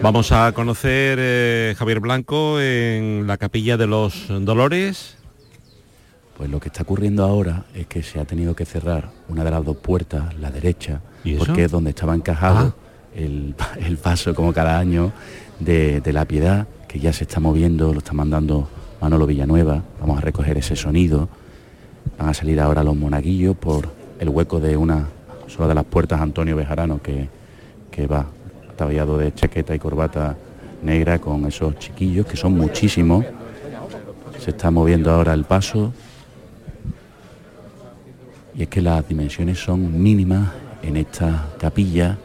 Vamos a conocer eh, Javier Blanco en la capilla de los Dolores. Pues lo que está ocurriendo ahora es que se ha tenido que cerrar una de las dos puertas, la derecha, porque es donde estaba encajado Ah. el, el paso como cada año de, de la piedad, que ya se está moviendo, lo está mandando Manolo Villanueva, vamos a recoger ese sonido. Van a salir ahora los monaguillos por el hueco de una sola de las puertas Antonio Bejarano que, que va ataviado de chaqueta y corbata negra con esos chiquillos que son muchísimos. Se está moviendo ahora el paso, y es que las dimensiones son mínimas en esta capilla.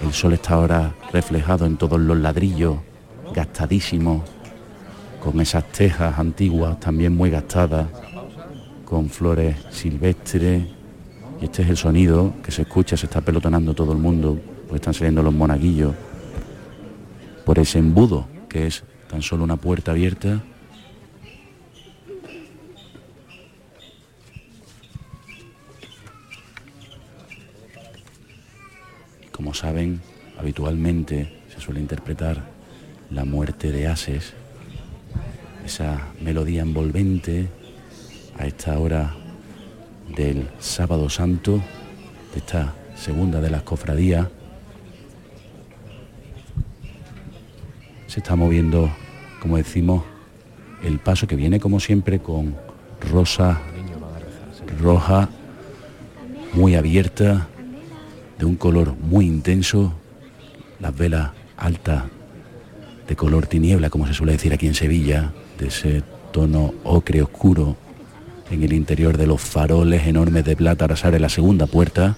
El sol está ahora reflejado en todos los ladrillos, gastadísimos, con esas tejas antiguas también muy gastadas, con flores silvestres. Y este es el sonido que se escucha, se está pelotonando todo el mundo, pues están saliendo los monaguillos por ese embudo, que es tan solo una puerta abierta Como saben, habitualmente se suele interpretar la muerte de Ases, esa melodía envolvente a esta hora del sábado santo, de esta segunda de las cofradías. Se está moviendo, como decimos, el paso que viene como siempre con rosa roja, muy abierta, de un color muy intenso, las velas altas de color tiniebla, como se suele decir aquí en Sevilla, de ese tono ocre oscuro en el interior de los faroles enormes de plata arrasar en la segunda puerta.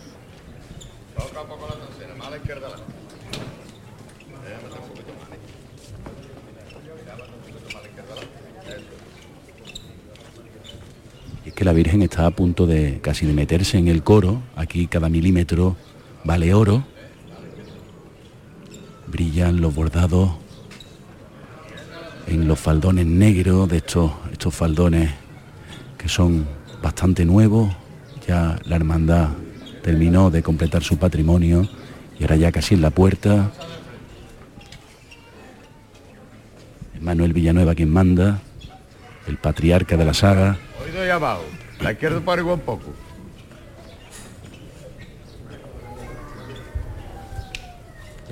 Es que la Virgen está a punto de casi de meterse en el coro, aquí cada milímetro vale oro. brillan los bordados en los faldones negros de estos, estos faldones que son bastante nuevos. Ya la hermandad terminó de completar su patrimonio y ahora ya casi en la puerta. Manuel Villanueva quien manda, el patriarca de la saga. Oído y abajo, la izquierda un poco.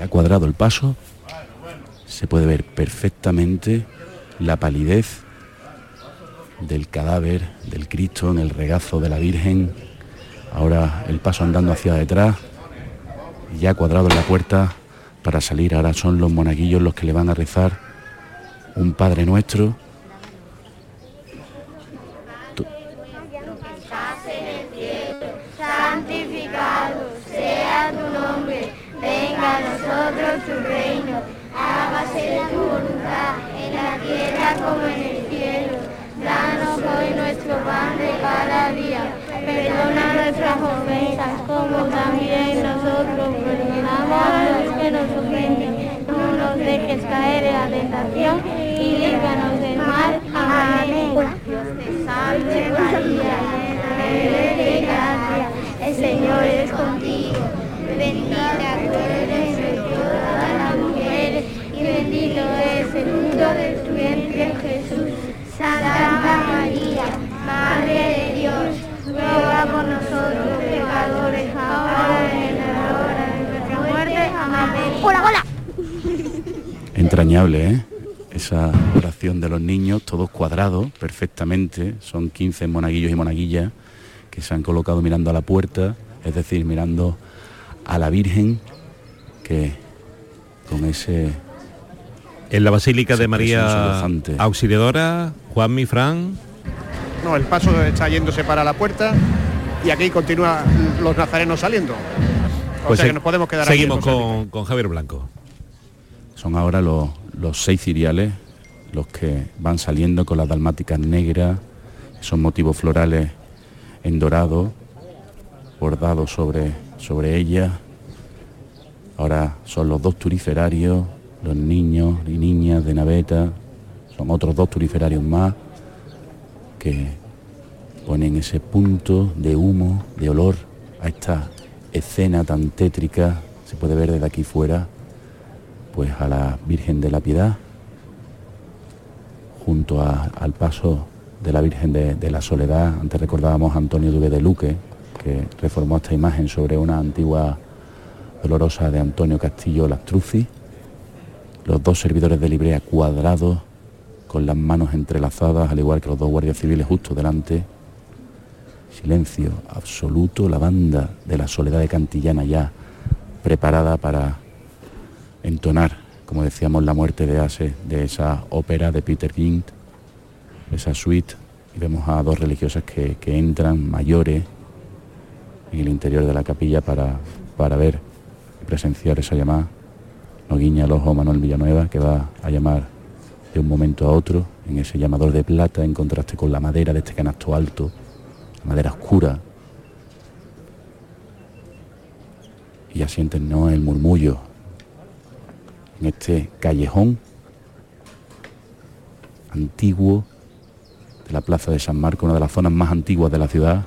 Ya cuadrado el paso, se puede ver perfectamente la palidez del cadáver del Cristo en el regazo de la Virgen. Ahora el paso andando hacia detrás, ya cuadrado en la puerta para salir. Ahora son los monaguillos los que le van a rezar un Padre Nuestro. Como en el cielo. Danos hoy nuestro pan de cada día, perdona nuestras ofensas como también nosotros perdonamos a los que nos ofenden. No nos dejes caer en la tentación y líbranos del mal. Amén. Dios te salve María, llena de gracia, el Señor es contigo. Bendita tú eres entre todas las mujeres y bendito es el fruto de tu vientre Jesús. Santa María, Madre de Dios, ruega por nosotros pecadores, ahora y en la hora de nuestra muerte. Amén. ¡Hola, hola! Entrañable, ¿eh? Esa oración de los niños, todos cuadrados perfectamente, son 15 monaguillos y monaguillas que se han colocado mirando a la puerta, es decir, mirando a la Virgen, que con ese... En la Basílica de María. Auxiliadora, Juan Mifrán. No, el paso está yéndose para la puerta y aquí continúan los nazarenos saliendo. O Pues sea se- que nos podemos quedar aquí Seguimos José con, con Javier Blanco. Son ahora los, los seis ciriales los que van saliendo con las dalmáticas negras, son motivos florales en dorado, bordados sobre, sobre ellas. Ahora son los dos turiferarios, los niños y niñas de naveta, son otros dos turiferarios más que ponen ese punto de humo, de olor a esta escena tan tétrica, se puede ver desde aquí fuera, pues a la Virgen de la Piedad, junto al paso de la Virgen de, la Soledad. Antes recordábamos a Antonio Duque de Luque, que reformó esta imagen sobre una antigua dolorosa de Antonio Castillo Lastruzzi. Los dos servidores de Librea cuadrados, con las manos entrelazadas, al igual que los dos guardias civiles justo delante. Silencio absoluto, la banda de la Soledad de Cantillana ya preparada para entonar, como decíamos, la muerte de Ase, de esa ópera de Peter Gint, esa suite, y vemos a dos religiosas que, que entran mayores en el interior de la capilla para, para ver y presenciar esa llamada. No guiña el ojo Manuel Villanueva, que va a llamar de un momento a otro, en ese llamador de plata, en contraste con la madera de este canasto alto, la madera oscura. Y ya sienten ¿no? el murmullo en este callejón antiguo de la Plaza de San Marcos, una de las zonas más antiguas de la ciudad.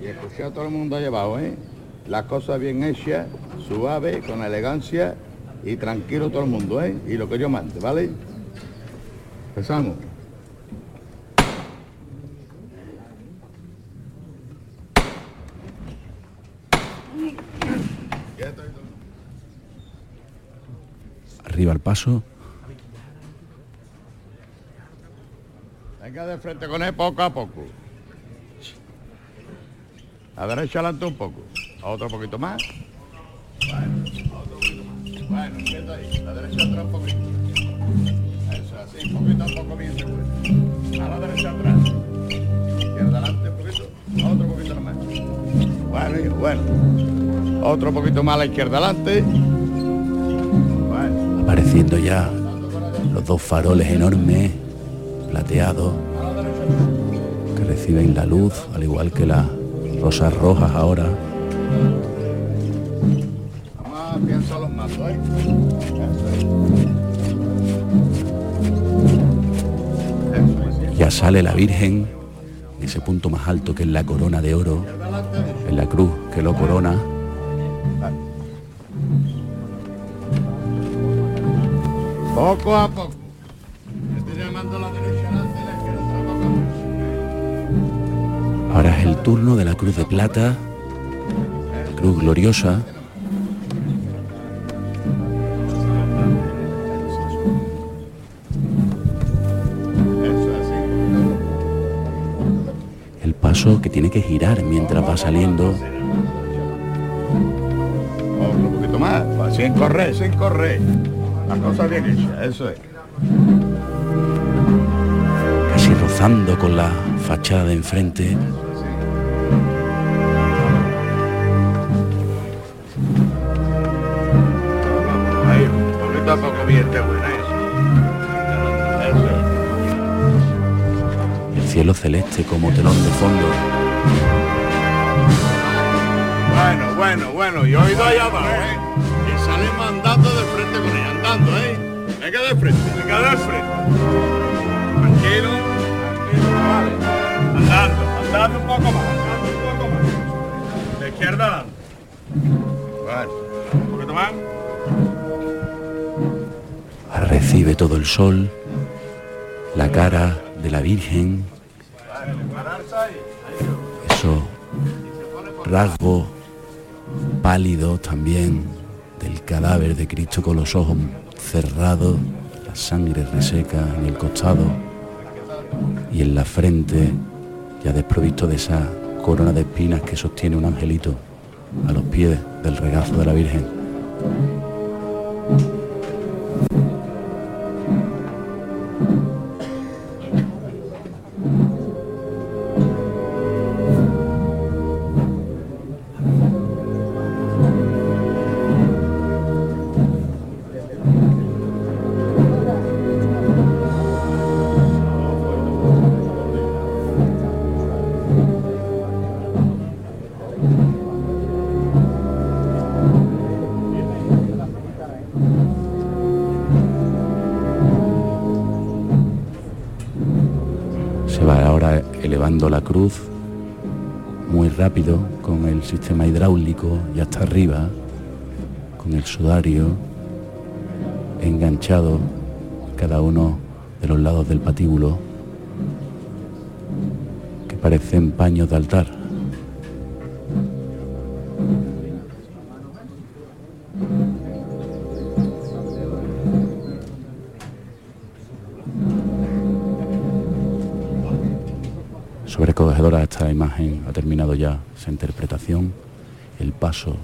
Y escuchar a todo el mundo abajo, ¿eh? Las cosas bien hechas, suave, con elegancia y tranquilo todo el mundo, ¿eh? Y lo que yo mande, ¿vale? Empezamos. Arriba el paso, Venga de frente con él poco a poco. A derecha adelante un poco. A otro poquito más. Bueno, otro poquito más. Bueno, quieto ahí. A derecha atrás un poquito. Eso, así, poquito a poco bien seguro. A la derecha atrás. Izquierda adelante un poquito. Otro poquito más. Bueno, bueno. Otro poquito más a la izquierda adelante. Bueno. apareciendo ya los dos faroles enormes, plateados, que reciben la luz, al igual que las rosas rojas ahora. Vamos, piensa los mazos, ¿eh? Ya sale la Virgen, en ese punto más alto que es la corona de oro, en la cruz que lo corona. Poco a poco. A a Ahora es el turno de la cruz de plata, la cruz gloriosa. El paso que tiene que girar mientras va saliendo. Otro poquito más, sin correr, sin correr. La cosa bien hecha, eso es. casi rozando con la fachada de enfrente. Buena eso. El cielo celeste como telón de fondo. Bueno, bueno, bueno, y oído allá abajo, ¿eh? Y sale mandando de frente con ella, andando, ¿eh? Venga de frente, venga de frente. Tranquilo, tranquilo, vale. Andando, andando un poco más, andando un poco más. De izquierda adelante. Bueno, Recibe todo el sol, la cara de la Virgen, eso rasgo pálido también del cadáver de Cristo con los ojos cerrados, la sangre reseca en el costado y en la frente ya desprovisto de esa corona de espinas que sostiene un angelito a los pies del regazo de la Virgen. Sistema hidráulico y hasta arriba, con el sudario enganchado cada uno de los lados del patíbulo que parecen paños de altar. Ha terminado ya esa interpretación, el paso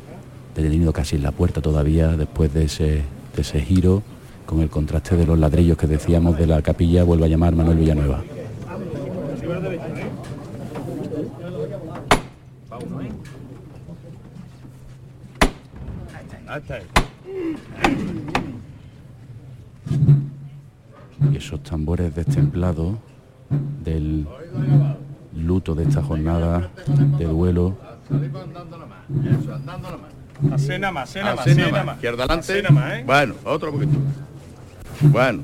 detenido casi en la puerta todavía después de ese, de ese giro, con el contraste de los ladrillos que decíamos de la capilla, vuelve a llamar Manuel Villanueva. Y esos tambores destemplados del luto de esta jornada de duelo Eso, andando nomás. Así nada más, así nada más, Así así nada nada más. Izquierda adelante. Más, ¿eh? Bueno, otro poquito. Bueno.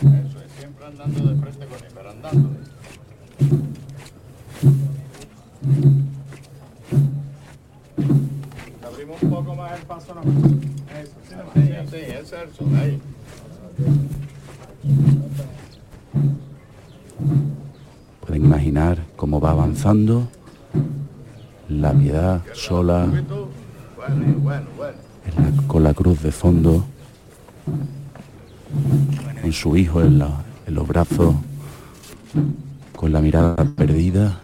Eso es, siempre andando de frente con él, pero andando. Así ese es el ahí. Pueden imaginar cómo va avanzando la piedad sola en la- con la cruz de fondo, con su hijo en, la- en los brazos, con la mirada perdida.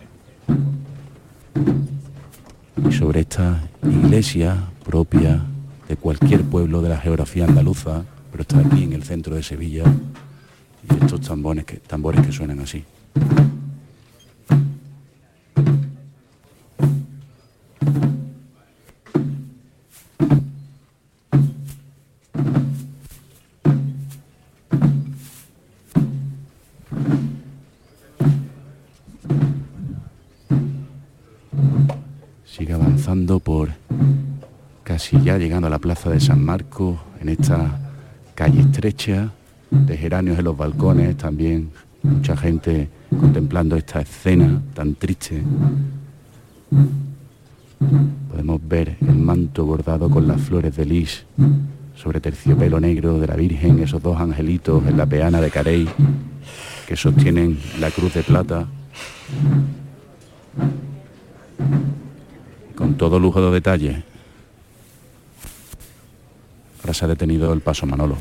Y sobre esta iglesia propia de cualquier pueblo de la geografía andaluza, pero está aquí en el centro de Sevilla, y estos tambores que, tambores que suenan así. La plaza de San Marcos, en esta calle estrecha, de geranios en los balcones, también mucha gente contemplando esta escena tan triste. Podemos ver el manto bordado con las flores de lis sobre terciopelo negro de la Virgen, esos dos angelitos en la peana de Carey que sostienen la cruz de plata. Con todo lujo de detalle. Se ha detenido el paso, Manolo.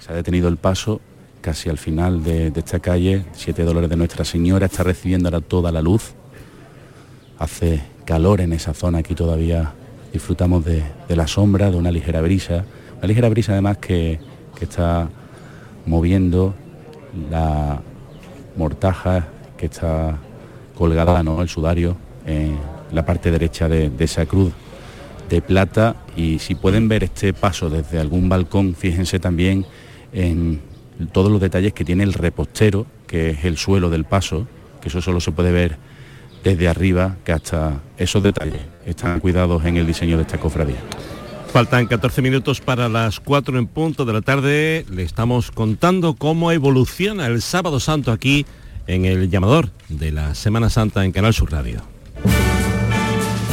Se ha detenido el paso casi al final de, esta calle. Siete Dolores de Nuestra Señora está recibiendo ahora toda la luz. Hace calor en esa zona aquí todavía. Disfrutamos de, la sombra, de una ligera brisa. Una ligera brisa además que, está moviendo la mortaja que está colgada, ¿no? el sudario, en la parte derecha de esa cruz de plata. Y si pueden ver este paso desde algún balcón, fíjense también en todos los detalles que tiene el repostero, que es el suelo del paso, que eso solo se puede ver desde arriba, que hasta esos detalles están cuidados en el diseño de esta cofradía. Faltan 14 minutos para las 4 en punto de la tarde. Le estamos contando cómo evoluciona el sábado santo aquí en el llamador de la Semana Santa en Canal Sur Radio.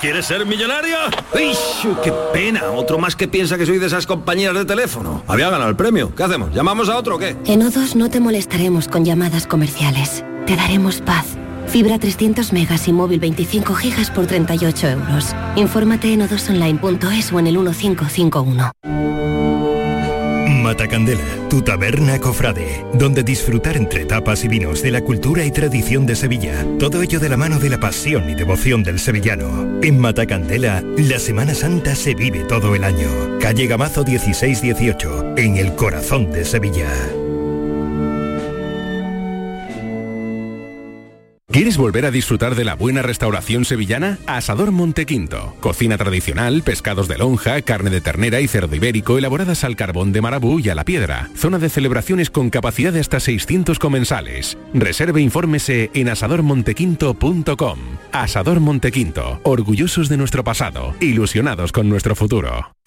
¿Quieres ser millonario? ¡Uy, qué pena! Otro más que piensa que soy de esas compañías de teléfono. Había ganado el premio. ¿Qué hacemos? ¿Llamamos a otro o qué? En O2 no te molestaremos con llamadas comerciales. Te daremos paz. Fibra 300 megas y móvil 25 gigas por 38 euros. Infórmate en odosonline.es o en el 1551. Matacandela, tu taberna cofrade, donde disfrutar entre tapas y vinos de la cultura y tradición de Sevilla. Todo ello de la mano de la pasión y devoción del sevillano. En Matacandela, la Semana Santa se vive todo el año. Calle Gamazo 1618, en el corazón de Sevilla. ¿Quieres volver a disfrutar de la buena restauración sevillana? Asador Montequinto. Cocina tradicional, pescados de lonja, carne de ternera y cerdo ibérico elaboradas al carbón de marabú y a la piedra. Zona de celebraciones con capacidad de hasta 600 comensales. Reserve infórmese en asadormontequinto.com. Asador Montequinto. Orgullosos de nuestro pasado. Ilusionados con nuestro futuro.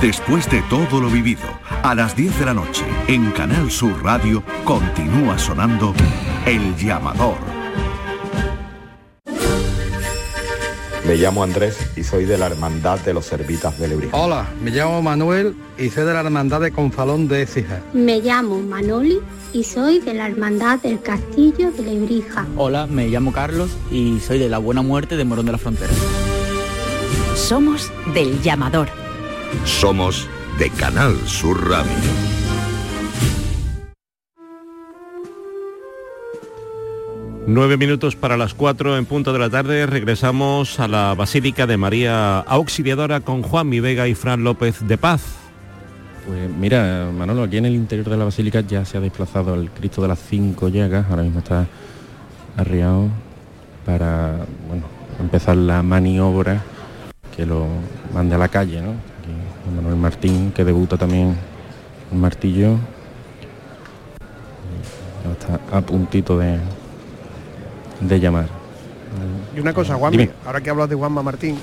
Después de todo lo vivido, a las 10 de la noche, en Canal Sur Radio, continúa sonando El Llamador. Me llamo Andrés y soy de la Hermandad de los Servitas de Lebrija. Hola, me llamo Manuel y soy de la Hermandad de Confalón de Écija. Me llamo Manoli y soy de la Hermandad del Castillo de Lebrija. Hola, me llamo Carlos y soy de la Buena Muerte de Morón de la Frontera. Somos del llamador. Somos de Canal Sur Radio. Nueve minutos para las cuatro en punto de la tarde. Regresamos a la Basílica de María Auxiliadora con Juan Mi Vega y Fran López de Paz. Pues mira, Manolo, aquí en el interior de la basílica ya se ha desplazado el Cristo de las Cinco Llagas, ahora mismo está arriado para bueno, empezar la maniobra que lo mande a la calle, ¿no? Manuel Martín, que debuta también el martillo. Ya está a puntito de, de llamar. Y una cosa, Juanma, Dime. ahora que hablas de Juanma Martín,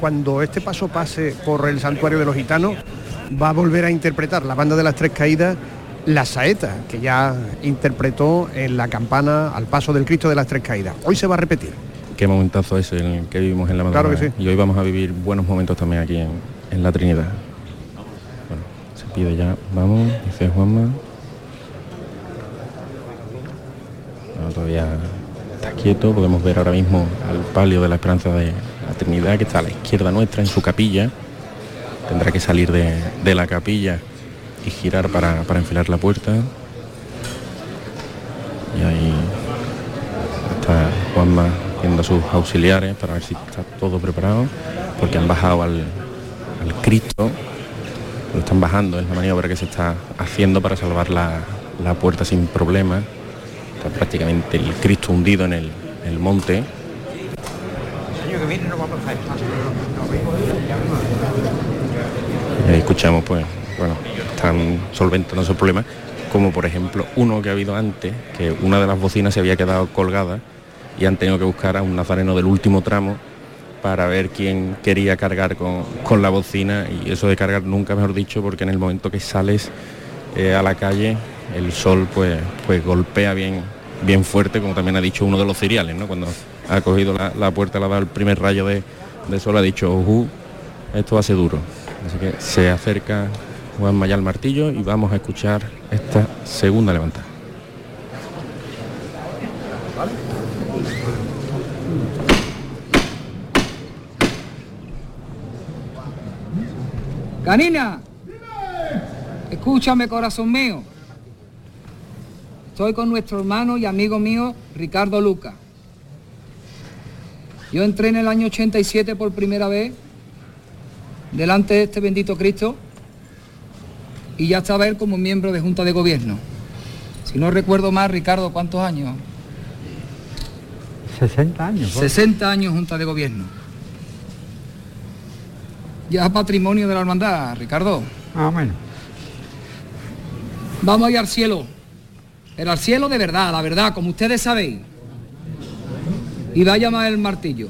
cuando este paso pase por el santuario de los gitanos, va a volver a interpretar la banda de las tres caídas la saeta que ya interpretó en la campana al paso del Cristo de las tres caídas. Hoy se va a repetir. Qué momentazo es el que vivimos en la Claro madrugada. que sí. Y hoy vamos a vivir buenos momentos también aquí en, en la Trinidad. Bueno, se pide ya, vamos, dice Juanma. No, todavía está quieto, podemos ver ahora mismo al palio de la esperanza de la Trinidad que está a la izquierda nuestra en su capilla. Tendrá que salir de, de la capilla y girar para, para enfilar la puerta. Y ahí está Juanma viendo a sus auxiliares para ver si está todo preparado, porque han bajado al, al Cristo, lo están bajando, es la maniobra que se está haciendo para salvar la, la puerta sin problema. Está prácticamente el Cristo hundido en el, el monte. ahí escuchamos, pues, bueno, están solventando esos problemas, como por ejemplo uno que ha habido antes, que una de las bocinas se había quedado colgada y han tenido que buscar a un nazareno del último tramo para ver quién quería cargar con, con la bocina. Y eso de cargar nunca mejor dicho porque en el momento que sales eh, a la calle el sol pues pues golpea bien bien fuerte como también ha dicho uno de los cereales ¿no? cuando ha cogido la, puerta le ha el primer rayo de, de sol ha dicho "Ujú, esto ser duro así que se acerca Juan Mayal Martillo y vamos a escuchar esta segunda levantada Canina, escúchame corazón mío. Estoy con nuestro hermano y amigo mío Ricardo Luca. Yo entré en el año 87 por primera vez delante de este bendito Cristo y ya estaba él como miembro de Junta de Gobierno. Si no recuerdo más, Ricardo, ¿cuántos años? 60 años. 60 años Junta de Gobierno. Ya patrimonio de la hermandad, Ricardo. Ah, bueno. Vamos a ir al cielo. Pero al cielo de verdad, la verdad, como ustedes sabéis. Y va a llamar el martillo.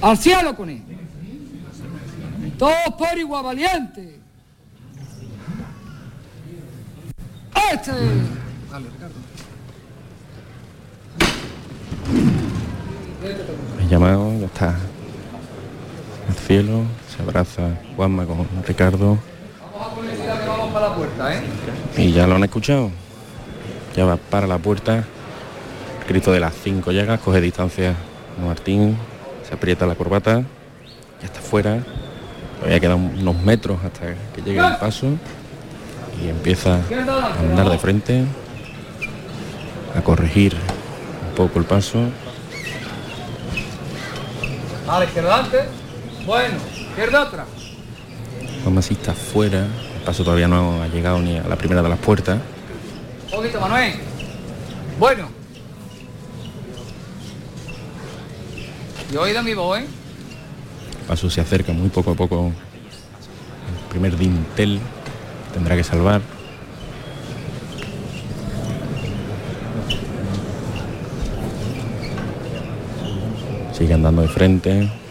Al cielo con él. Todos por igual valiente. Este. Dale, Ricardo. El llamado ya está cielo, se abraza Juanma con Ricardo y ya lo han escuchado. Ya va para la puerta, Cristo de las cinco llagas, coge distancia Martín se aprieta la corbata, ya está fuera, todavía quedan unos metros hasta que llegue el paso y empieza a andar de frente, a corregir un poco el paso. Izquierda adelante. Bueno, izquierda otra. Juan Masí está fuera, el paso todavía no ha llegado ni a la primera de las puertas. Un poquito, Manuel. Bueno. Y oído mi voz, ¿eh? El paso se acerca muy poco a poco. El primer dintel tendrá que salvar. Sigue andando de frente.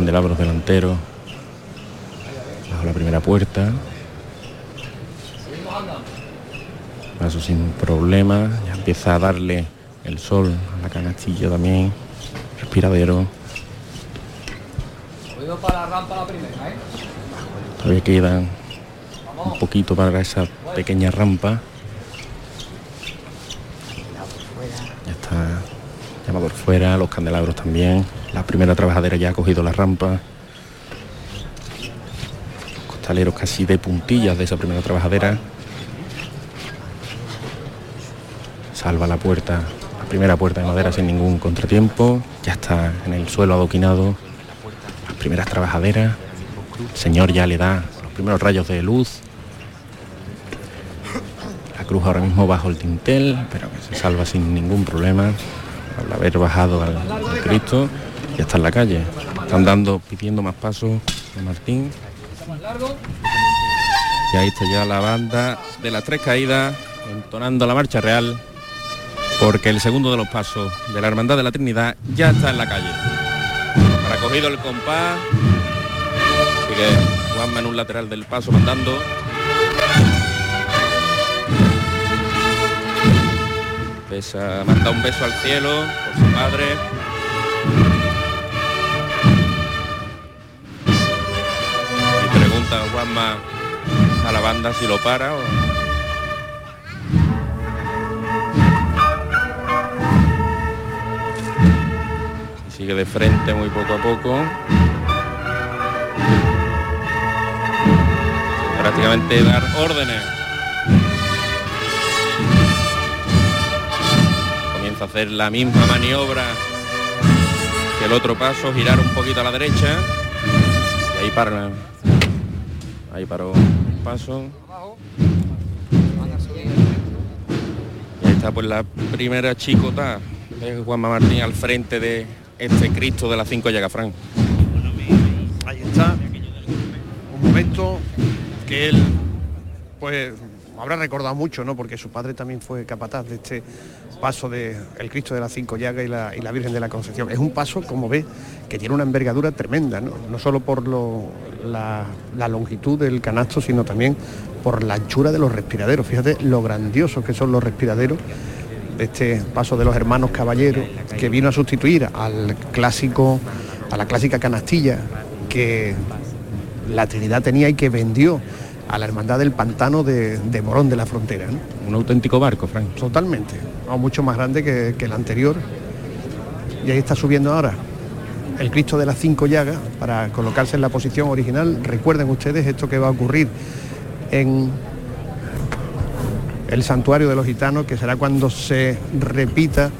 Candelabros delanteros. Bajo la primera puerta. Paso sin problema. Ya empieza a darle el sol a la canastilla también. Respiradero. Oído para la rampa la primera, ¿eh? Todavía quedan un poquito para esa pequeña rampa. Ya está llamador fuera, los candelabros también. La primera trabajadera ya ha cogido la rampa. Costaleros casi de puntillas de esa primera trabajadera. Salva la puerta, la primera puerta de madera sin ningún contratiempo. Ya está en el suelo adoquinado. Las primeras trabajaderas. El señor ya le da los primeros rayos de luz. La cruz ahora mismo bajo el tintel, pero que se salva sin ningún problema. Al haber bajado al, Cristo, ya está en la calle. Están dando, pidiendo más pasos de Martín. Y ahí está ya la banda de las tres caídas, entonando la marcha real, porque el segundo de los pasos de la Hermandad de la Trinidad ya está en la calle. Ha cogido el compás, sigue Juanma en un lateral del paso mandando. Manda un beso al cielo por su padre. Y pregunta Juanma a la banda si lo para o... Sigue de frente muy poco a poco. Prácticamente dar órdenes. Hacer la misma maniobra que el otro paso, girar un poquito a la derecha. Y ahí para Ahí paró el paso. Y ahí está pues la primera chicota de Juanma Martín al frente de este Cristo de las cinco Llagafrán. Ahí está. Un momento que él pues habrá recordado mucho, ¿no? Porque su padre también fue capataz de este paso de el Cristo de las Cinco Llagas y la, Virgen de la Concepción. Es un paso, como ve, que tiene una envergadura tremenda, ¿no? No solo por lo- la, la longitud del canasto, sino también por la anchura de los respiraderos. Fíjate lo grandiosos que son los respiraderos de este paso de los hermanos caballeros que vino a sustituir al clásico, a la clásica canastilla que la Trinidad tenía y que vendió a la Hermandad del Pantano de, de Morón de la Frontera. ¿no? Un auténtico barco, Frank. Totalmente, no, mucho más grande que, que el anterior. Y ahí está subiendo ahora el Cristo de las cinco llagas para colocarse en la posición original. Recuerden ustedes esto que va a ocurrir en el santuario de los gitanos, que será cuando se repita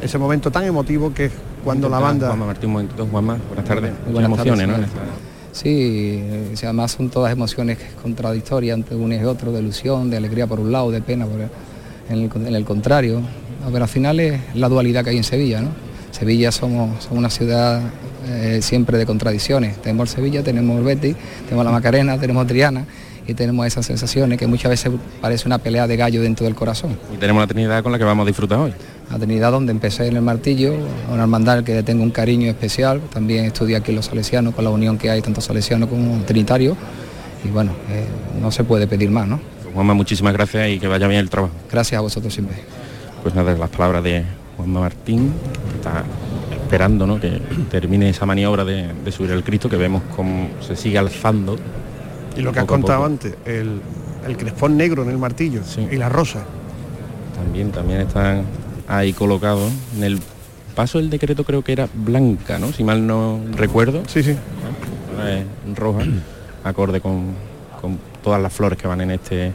ese momento tan emotivo que es cuando la banda... Juanma Martín, un momentito, Juanma, buenas tardes. Buenas emociones, tardes, ¿no? Sí, eh, además son todas emociones contradictorias entre uno y otro, de ilusión, de alegría por un lado, de pena en, el, en el contrario. Pero al final es la dualidad que hay en Sevilla, ¿no? Sevilla somos, una ciudad eh, siempre de contradicciones. Tenemos Sevilla, tenemos el Betis, tenemos la Macarena, tenemos Triana y tenemos esas sensaciones que muchas veces parece una pelea de gallo dentro del corazón. Y tenemos la Trinidad con la que vamos a disfrutar hoy. La Trinidad donde empecé en el martillo, una hermandad que tengo un cariño especial, también estudié aquí en los salesianos con la unión que hay tanto salesiano como trinitario y bueno, eh, no se puede pedir más, ¿no? Juanma, muchísimas gracias y que vaya bien el trabajo. Gracias a vosotros siempre. Pues nada, las palabras de Juanma Martín, que está esperando ¿no? que termine esa maniobra de, de subir el Cristo, que vemos cómo se sigue alzando. Y lo que has contado antes, el, el crespón negro en el martillo y la rosa. También, también están ahí colocados en el paso el decreto creo que era blanca, ¿no? Si mal no recuerdo. Sí, sí. roja, acorde con, con todas las flores que van en este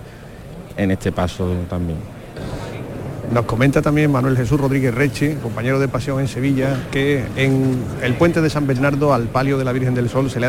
en este paso también. Nos comenta también Manuel Jesús Rodríguez Reche, compañero de pasión en Sevilla, que en el puente de San Bernardo al palio de la Virgen del Sol se le ha